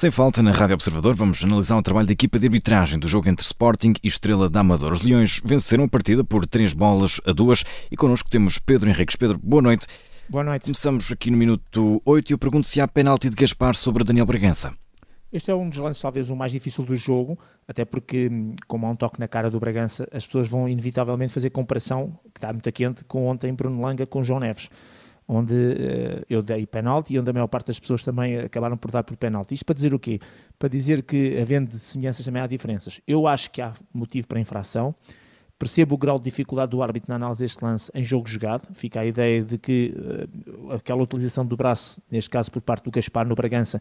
Sem falta, na Rádio Observador, vamos analisar o trabalho da equipa de arbitragem do jogo entre Sporting e Estrela da Amador. Os Leões venceram a partida por três bolas a duas e connosco temos Pedro Henriques. Pedro, boa noite. Boa noite. Começamos aqui no minuto 8 e eu pergunto se há penalti de Gaspar sobre Daniel Bragança. Este é um dos lances talvez o mais difícil do jogo, até porque, como há um toque na cara do Bragança, as pessoas vão inevitavelmente fazer comparação, que está muito quente, com ontem Bruno Langa com João Neves onde uh, eu dei penalti e onde a maior parte das pessoas também acabaram por dar por penalti. Isto para dizer o quê? Para dizer que, havendo semelhanças, também há diferenças. Eu acho que há motivo para infração, Percebo o grau de dificuldade do árbitro na análise deste lance em jogo jogado. Fica a ideia de que uh, aquela utilização do braço, neste caso por parte do Gaspar no Bragança,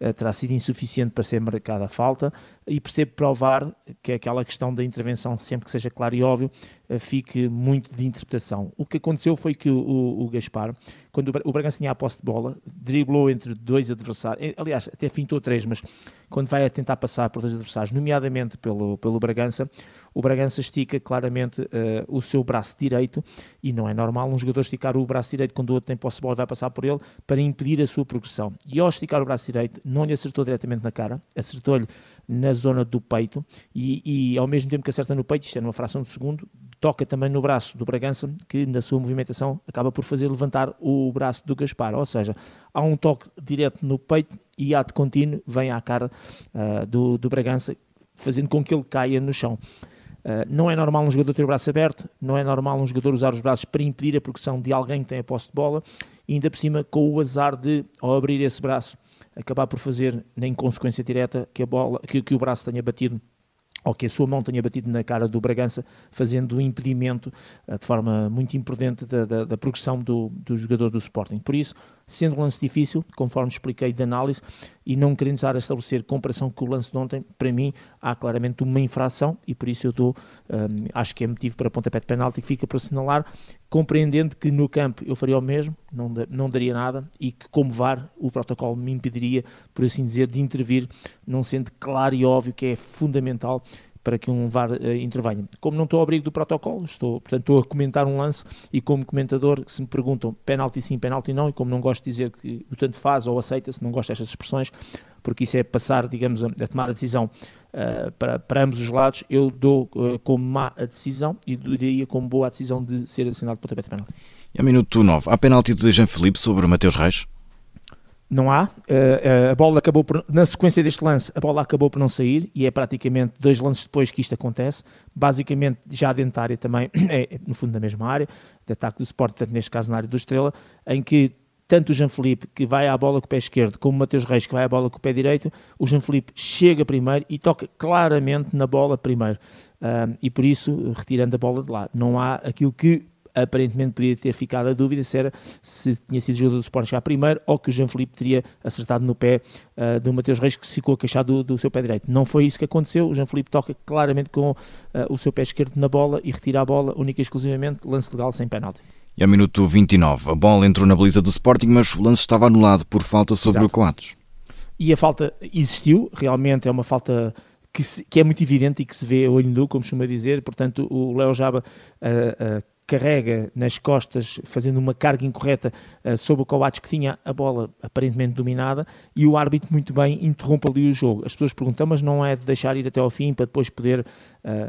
uh, terá sido insuficiente para ser marcada a falta. E percebo provar que aquela questão da intervenção, sempre que seja claro e óbvio, fique muito de interpretação. O que aconteceu foi que o, o, Gaspar, quando o Bragança tinha a posse de bola, driblou entre dois adversários, aliás, até fintou três, mas quando vai a tentar passar por dois adversários, nomeadamente pelo, pelo Bragança, o Bragança estica claramente uh, o seu braço direito e não é normal um jogador esticar o braço direito quando o outro tem posse de bola vai passar por ele para impedir a sua progressão. E ao esticar o braço direito, não lhe acertou diretamente na cara, acertou-lhe na zona do peito e, e, ao mesmo tempo que acerta no peito, isto é numa fração de segundo, toca também no braço do Bragança, que na sua movimentação acaba por fazer levantar o braço do Gaspar. Ou seja, há um toque direto no peito e ato contínuo vem à cara uh, do, do Bragança, fazendo com que ele caia no chão. Uh, não é normal um jogador ter o braço aberto, não é normal um jogador usar os braços para impedir a progressão de alguém que tem a posse de bola, e ainda por cima com o azar de, ao abrir esse braço, acabar por fazer, nem consequência direta, que, a bola, que, que o braço tenha batido ou que a sua mão tenha batido na cara do Bragança, fazendo o impedimento uh, de forma muito imprudente da, da, da progressão do, do jogador do Sporting. Por isso, sendo um lance difícil, conforme expliquei de análise, e não querendo estar a estabelecer comparação com o lance de ontem, para mim há claramente uma infração e por isso eu dou, um, acho que é motivo para pontapé de penalti que fica para assinalar, compreendendo que no campo eu faria o mesmo, não, não daria nada e que como VAR o protocolo me impediria, por assim dizer, de intervir, não sendo claro e óbvio que é fundamental para que um VAR uh, intervenha. Como não estou ao abrigo do protocolo, estou, portanto, estou a comentar um lance e como comentador, se me perguntam penalti sim, penalti não, e como não gosto de dizer que o tanto faz ou aceita, se não gosto destas expressões, porque isso é passar, digamos, a, a tomar a decisão uh, para, para ambos os lados, eu dou uh, como má a decisão e daria como boa a decisão de ser assinado pontapé de penalti. A minuto 9, há penalti de Jean Felipe sobre Mateus Reis? Não há. Uh, a bola acabou por, na sequência deste lance, a bola acabou por não sair e é praticamente dois lances depois que isto acontece. Basicamente, já dentro da área também, é no fundo da mesma área, de ataque do Sport, portanto, neste caso na área do Estrela, em que tanto o Jean Felipe, que vai à bola com o pé esquerdo, como o Mateus Reis, que vai à bola com o pé direito, o Jean Felipe chega primeiro e toca claramente na bola primeiro. E por isso, retirando a bola de lá, não há aquilo que aparentemente podia ter ficado a dúvida se, era, se tinha sido jogador do Sporting já primeiro ou que o Jean Felipe teria acertado no pé uh, do Mateus Reis que se ficou a queixar do, do, seu pé direito. Não foi isso que aconteceu, o Jean Felipe toca claramente com uh, o seu pé esquerdo na bola e retira a bola única e exclusivamente, lance legal sem penalti. E ao minuto 29, a bola entrou na baliza do Sporting, mas o lance estava anulado por falta sobre Exato. o Coates. E a falta existiu, realmente é uma falta que, se, que, é muito evidente e que se vê a olho nu, como costuma dizer, portanto o Léo Jaba uh, uh, carrega nas costas, fazendo uma carga incorreta uh, sobre o Coates, que tinha a bola aparentemente dominada, e o árbitro muito bem interrompe ali o jogo. As pessoas perguntam, mas não é de deixar ir até ao fim para depois poder uh,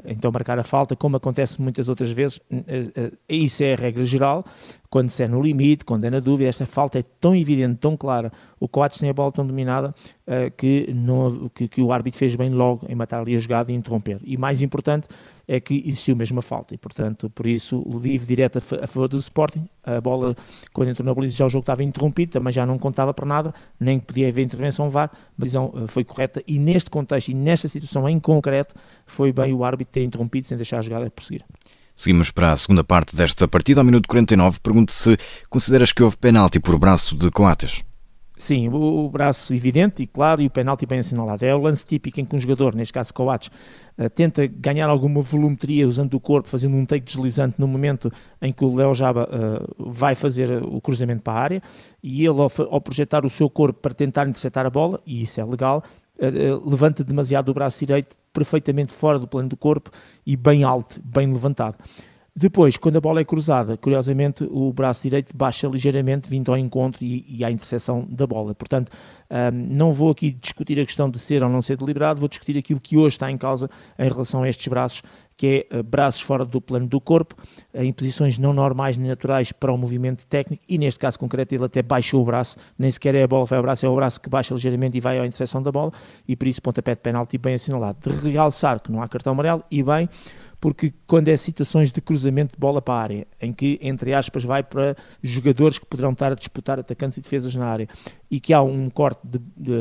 então marcar a falta, como acontece muitas outras vezes. Uh, isso é a regra geral, quando se é no limite, quando é na dúvida, esta falta é tão evidente, tão clara, o Coates tem a bola tão dominada que, não, que, que o árbitro fez bem logo em matar ali a jogada e interromper. E mais importante, é que existiu mesmo a falta e, portanto, por isso, livre direto a, favor do Sporting. A bola, quando entrou na baliza, já o jogo estava interrompido, também já não contava para nada, nem podia haver intervenção VAR, a decisão eh, foi correta e neste contexto e nesta situação em concreto, foi bem o árbitro ter interrompido sem deixar a jogada prosseguir. Seguimos para a segunda parte desta partida. Ao minuto 49, pergunto se consideras que houve penalti por braço de Coates. Sim, o, braço evidente e claro e o penalti bem assinalado. É o lance típico em que um jogador, neste caso Coates, uh, tenta ganhar alguma volumetria usando o corpo, fazendo um take deslizante no momento em que o Léo Jaba uh, vai fazer o cruzamento para a área e ele, ao, ao, projetar o seu corpo para tentar interceptar a bola, e isso é legal, levanta demasiado o braço direito, perfeitamente fora do plano do corpo e bem alto, bem levantado Depois, quando a bola é cruzada, curiosamente o braço direito baixa ligeiramente, vindo ao encontro e, e à interseção da bola. Portanto, um, não vou aqui discutir a questão de ser ou não ser deliberado, vou discutir aquilo que hoje está em causa em relação a estes braços, que é uh, braços fora do plano do corpo, uh, em posições não normais nem naturais para o movimento técnico, e neste caso concreto ele até baixou o braço, nem sequer é a bola vai ao braço, é o braço que baixa ligeiramente e vai à interseção da bola, e por isso pontapé de penalti bem assinalado. De realçar que não há cartão amarelo, e bem, porque quando é situações de cruzamento de bola para a área, em que, entre aspas, vai para jogadores que poderão estar a disputar atacantes e defesas na área, e que há um corte de, de,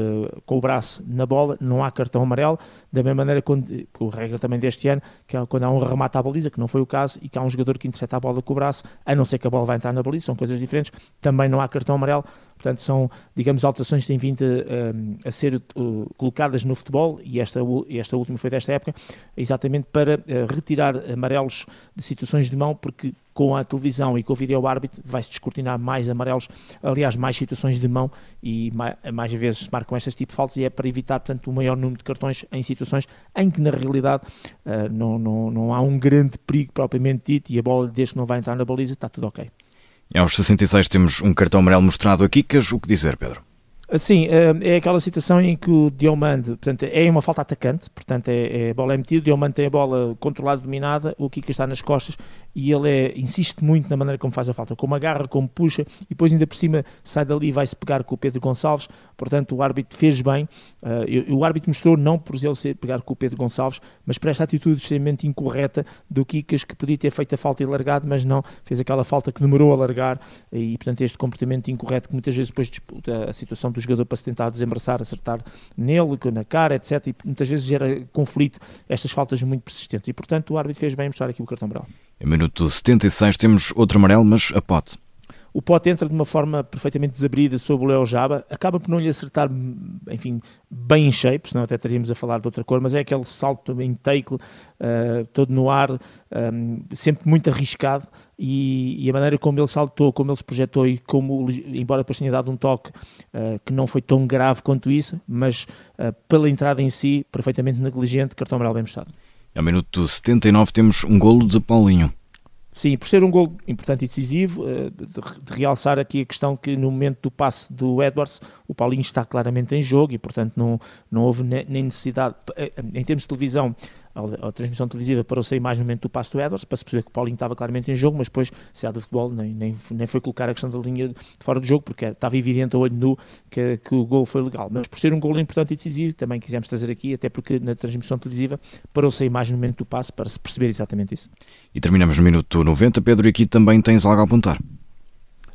com o braço na bola, não há cartão amarelo, da mesma maneira, quando, a regra também deste ano, que é quando há um remate à baliza, que não foi o caso, e que há um jogador que intercepta a bola com o braço, a não ser que a bola vai entrar na baliza, são coisas diferentes, também não há cartão amarelo, Portanto, são, digamos, alterações que têm vindo a, a ser uh, colocadas no futebol, e esta, esta última foi desta época, exatamente para uh, retirar amarelos de situações de mão, porque com a televisão e com o vídeo árbitro vai-se descortinar mais amarelos, aliás, mais situações de mão e mais, mais vezes marcam estes tipos de faltas e é para evitar, portanto, o maior número de cartões em situações em que, na realidade, uh, não, não, não há um grande perigo propriamente dito e a bola, desde que não vai entrar na baliza, está tudo ok. E aos 66 temos um cartão amarelo mostrado aqui. Queres o que dizer, Pedro? Sim, eh, é aquela situação em que o Diomande, portanto, é uma falta atacante, portanto, é, é a bola é metida, o Diomande tem a bola controlada, dominada, o Kika está nas costas e ele é, insiste muito na maneira como faz a falta, como agarra, como puxa e depois ainda por cima sai dali e vai-se pegar com o Pedro Gonçalves, portanto, o árbitro fez bem, uh, o árbitro mostrou não por ele ser pegar com o Pedro Gonçalves, mas por esta atitude extremamente incorreta do Kikas que podia ter feito a falta e largado, mas não, fez aquela falta que demorou a largar e, portanto, este comportamento incorreto que muitas vezes depois disputa a situação do jogador para se tentar desembaraçar, acertar nele, na cara, etc. E muitas vezes gera conflito estas faltas muito persistentes. E, portanto, o árbitro fez bem mostrar aqui o cartão branco. Em minuto 76 temos outro amarelo, mas a pote. O Pote entra de uma forma perfeitamente desabrida sobre o Leo Jaba, acaba por não lhe acertar, enfim, bem em shape, senão até estaríamos a falar de outra cor, mas é aquele salto em take, uh, todo no ar, um, eh, sempre muito arriscado, e, e, a maneira como ele saltou, como ele se projetou e como, embora depois tenha dado um toque uh, que não foi tão grave quanto isso, mas uh, pela entrada em si, perfeitamente negligente, cartão amarelo bem mostrado. Ao minuto 79 temos um golo de Paulinho. Sim, por ser um gol importante e decisivo, eh, de realçar aqui a questão que no momento do passe do Edwards, o Paulinho está claramente em jogo e, portanto, não, não houve nem necessidade, eh, em termos de televisão, a, a transmissão televisiva parou-se a imagem no momento do passo do Edwards, para se perceber que o Paulinho estava claramente em jogo, mas depois, se há de futebol, nem, nem, nem foi colocar a questão da linha de fora do jogo, porque estava evidente a olho nu que, que o gol foi legal. Mas por ser um gol importante e decisivo, também quisemos trazer aqui, até porque na transmissão televisiva parou-se a imagem no momento do passo para se perceber exatamente isso. E terminamos no minuto 90, Pedro, e aqui também tens algo a apontar.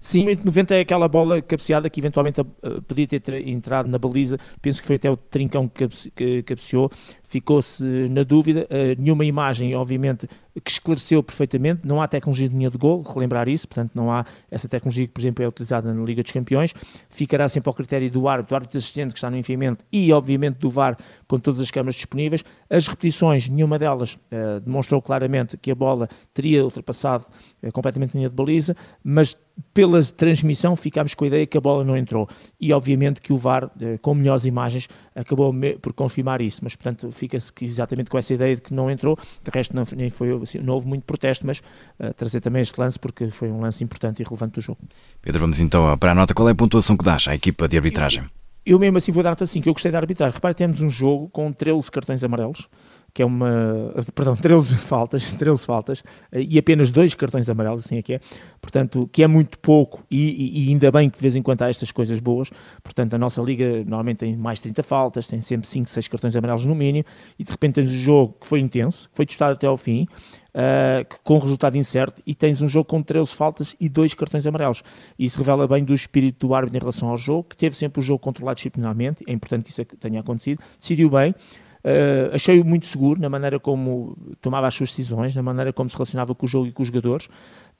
Sim, o 90 é aquela bola cabeceada que eventualmente uh, podia ter entrado na baliza. Penso que foi até o Trincão que cabeceou. Ficou-se na dúvida. Uh, nenhuma imagem, obviamente, que esclareceu perfeitamente. Não há tecnologia de linha de gol, relembrar isso. Portanto, não há essa tecnologia que, por exemplo, é utilizada na Liga dos Campeões. Ficará sempre ao critério do árbitro, do árbitro assistente que está no enfiamento e, obviamente, do VAR com todas as câmaras disponíveis. As repetições, nenhuma delas uh, demonstrou claramente que a bola teria ultrapassado completamente a linha de baliza, mas pela transmissão ficámos com a ideia que a bola não entrou e obviamente que o VAR, eh, com melhores imagens, acabou por confirmar isso, mas portanto fica-se exatamente com essa ideia de que não entrou, de resto não, nem foi, assim, não houve muito protesto, mas uh, trazer também este lance porque foi um lance importante e relevante do jogo. Pedro, vamos então para a nota, qual é a pontuação que dás à equipa de arbitragem? Eu, eu mesmo assim vou dar nota 5, eu gostei da arbitragem, repare, temos um jogo com 13 cartões amarelos, que é uma, perdão, 13 faltas, 13 faltas e apenas dois cartões amarelos, assim é que é, portanto, que é muito pouco e, e, ainda bem que de vez em quando há estas coisas boas, portanto, a nossa liga normalmente tem mais de 30 faltas, tem sempre 5, 6 cartões amarelos no mínimo e de repente tens um jogo que foi intenso, foi disputado até ao fim, uh, com resultado incerto e tens um jogo com 13 faltas e dois cartões amarelos. Isso revela bem do espírito do árbitro em relação ao jogo, que teve sempre o jogo controlado disciplinarmente, é importante que isso tenha acontecido, decidiu bem, Uh, Achei-o muito seguro na maneira como tomava as suas decisões, na maneira como se relacionava com o jogo e com os jogadores.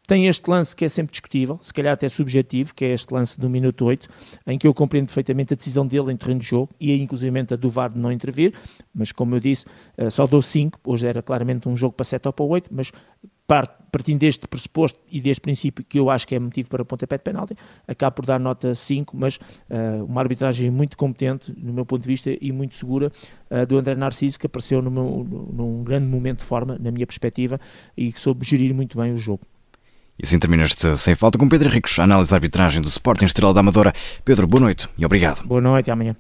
Tem este lance que é sempre discutível, se calhar até subjetivo, que é este lance do minuto 8, em que eu compreendo perfeitamente a decisão dele em terreno de jogo e inclusive a do VAR de não intervir, mas como eu disse, uh, só dou 5, hoje era claramente um jogo para 7 ou para 8, mas partindo deste pressuposto e deste princípio, que eu acho que é motivo para pontapé de penalti, acabo por dar nota 5, mas uh, uma arbitragem muito competente, no meu ponto de vista, e muito segura uh, do André Narciso, que apareceu meu, num grande momento de forma, na minha perspectiva, e que soube gerir muito bem o jogo. E assim termina este Sem Falta com Pedro Ricos, análise da arbitragem do Sporting Estrela da Amadora. Pedro, boa noite e obrigado. Boa noite amanhã.